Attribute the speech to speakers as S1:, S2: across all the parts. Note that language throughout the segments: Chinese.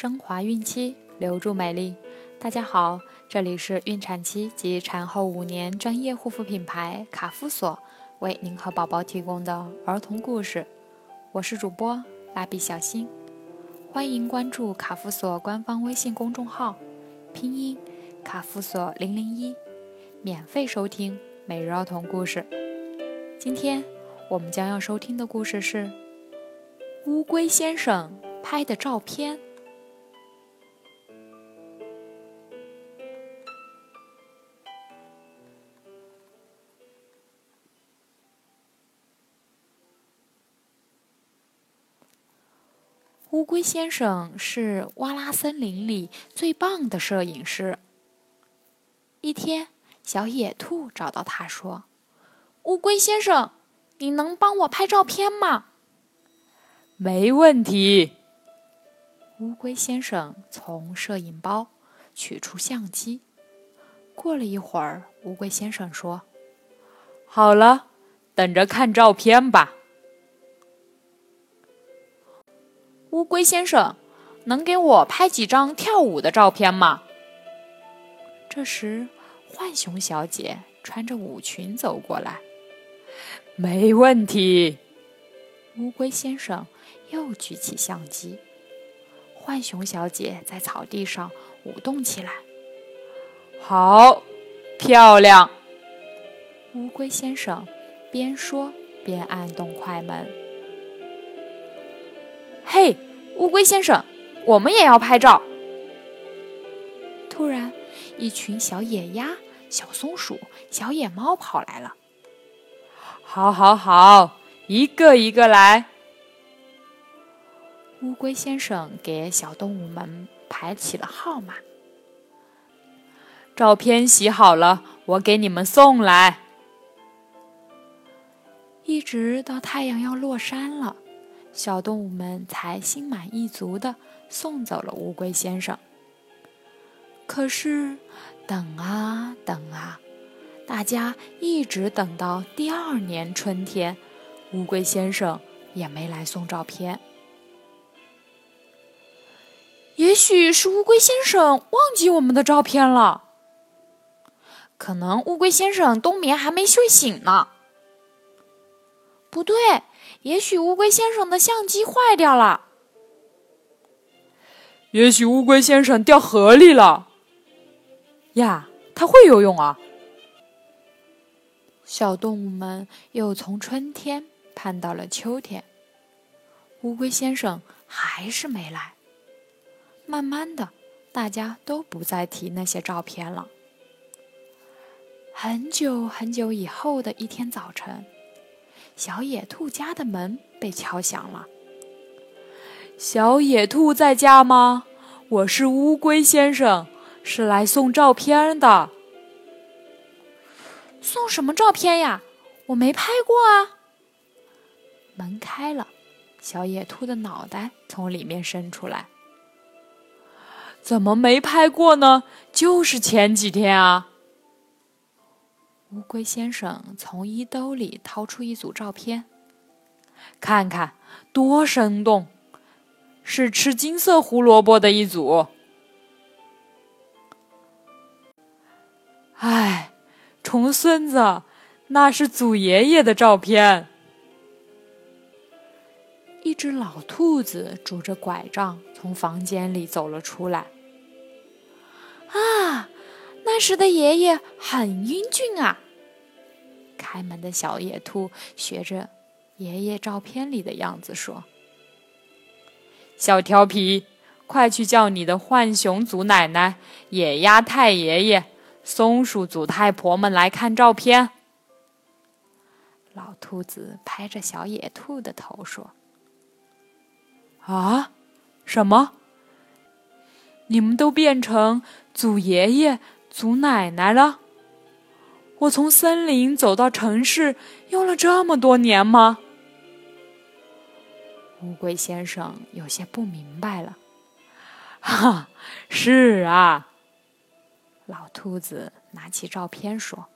S1: 升华孕期，留住美丽。大家好，这里是孕产期及产后五年专业护肤品牌卡夫索为您和宝宝提供的儿童故事。我是主播蜡笔小新，欢迎关注卡夫索官方微信公众号，拼音卡夫索零零一，免费收听每日儿童故事。今天我们将要收听的故事是乌龟先生拍的照片。乌龟先生是哇啦森林里最棒的摄影师。一天，小野兔找到他说：“乌龟先生，你能帮我拍照片吗？”“
S2: 没问题。”
S1: 乌龟先生从摄影包取出相机。过了一会儿，乌龟先生说：“
S2: 好了，等着看照片吧。”
S1: 乌龟先生，能给我拍几张跳舞的照片吗？这时，浣熊小姐穿着舞裙走过来。
S2: 没问题。
S1: 乌龟先生又举起相机。浣熊小姐在草地上舞动起来。
S2: 好，漂亮。
S1: 乌龟先生边说边按动快门。乌龟先生，我们也要拍照。突然，一群小野鸭、小松鼠、小野猫跑来了。
S2: 好，好，好，一个一个来。
S1: 乌龟先生给小动物们排起了号码。
S2: 照片洗好了，我给你们送来。
S1: 一直到太阳要落山了。小动物们才心满意足的送走了乌龟先生。可是，等啊等啊，大家一直等到第二年春天，乌龟先生也没来送照片。也许是乌龟先生忘记我们的照片了，可能乌龟先生冬眠还没睡醒呢。不对。也许乌龟先生的相机坏掉了。
S2: 也许乌龟先生掉河里了。呀，他会游泳啊！
S1: 小动物们又从春天盼到了秋天，乌龟先生还是没来。慢慢的，大家都不再提那些照片了。很久很久以后的一天早晨。小野兔家的门被敲响了。
S2: 小野兔在家吗？我是乌龟先生，是来送照片的。
S1: 送什么照片呀？我没拍过啊。门开了，小野兔的脑袋从里面伸出来。
S2: 怎么没拍过呢？就是前几天啊。
S1: 乌龟先生从衣兜里掏出一组照片，
S2: 看看多生动，是吃金色胡萝卜的一组。哎，重孙子，那是祖爷爷的照片。
S1: 一只老兔子拄着拐杖从房间里走了出来。啊！那时的爷爷很英俊啊！开门的小野兔学着爷爷照片里的样子说：“
S2: 小调皮，快去叫你的浣熊祖奶奶、野鸭太爷爷、松鼠祖太婆们来看照片。”
S1: 老兔子拍着小野兔的头说：“
S2: 啊，什么？你们都变成祖爷爷？”祖奶奶了。我从森林走到城市用了这么多年吗？
S1: 乌龟先生有些不明白了。
S2: 哈，是啊。
S1: 老兔子拿起照片说：“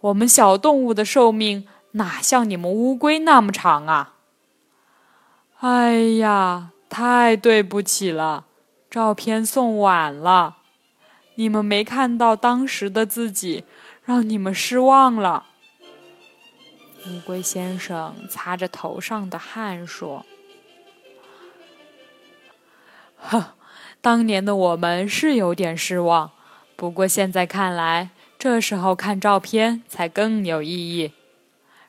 S2: 我们小动物的寿命哪像你们乌龟那么长啊？”哎呀，太对不起了，照片送晚了，你们没看到当时的自己，让你们失望了。
S1: 乌龟先生擦着头上的汗说：“
S2: 呵，当年的我们是有点失望，不过现在看来，这时候看照片才更有意义，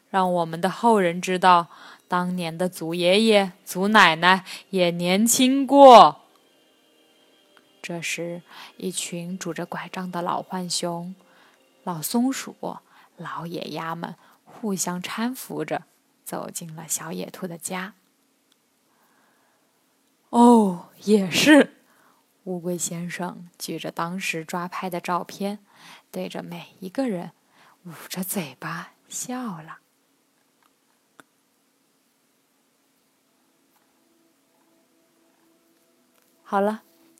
S2: 让我们的后人知道。”当年的祖爷爷、祖奶奶也年轻过。
S1: 这时，一群拄着拐杖的老浣熊、老松鼠、老野鸭们互相搀扶着走进了小野兔的家。
S2: 哦，也是。
S1: 乌龟先生举着当时抓拍的照片，对着每一个人捂着嘴巴笑了。好了，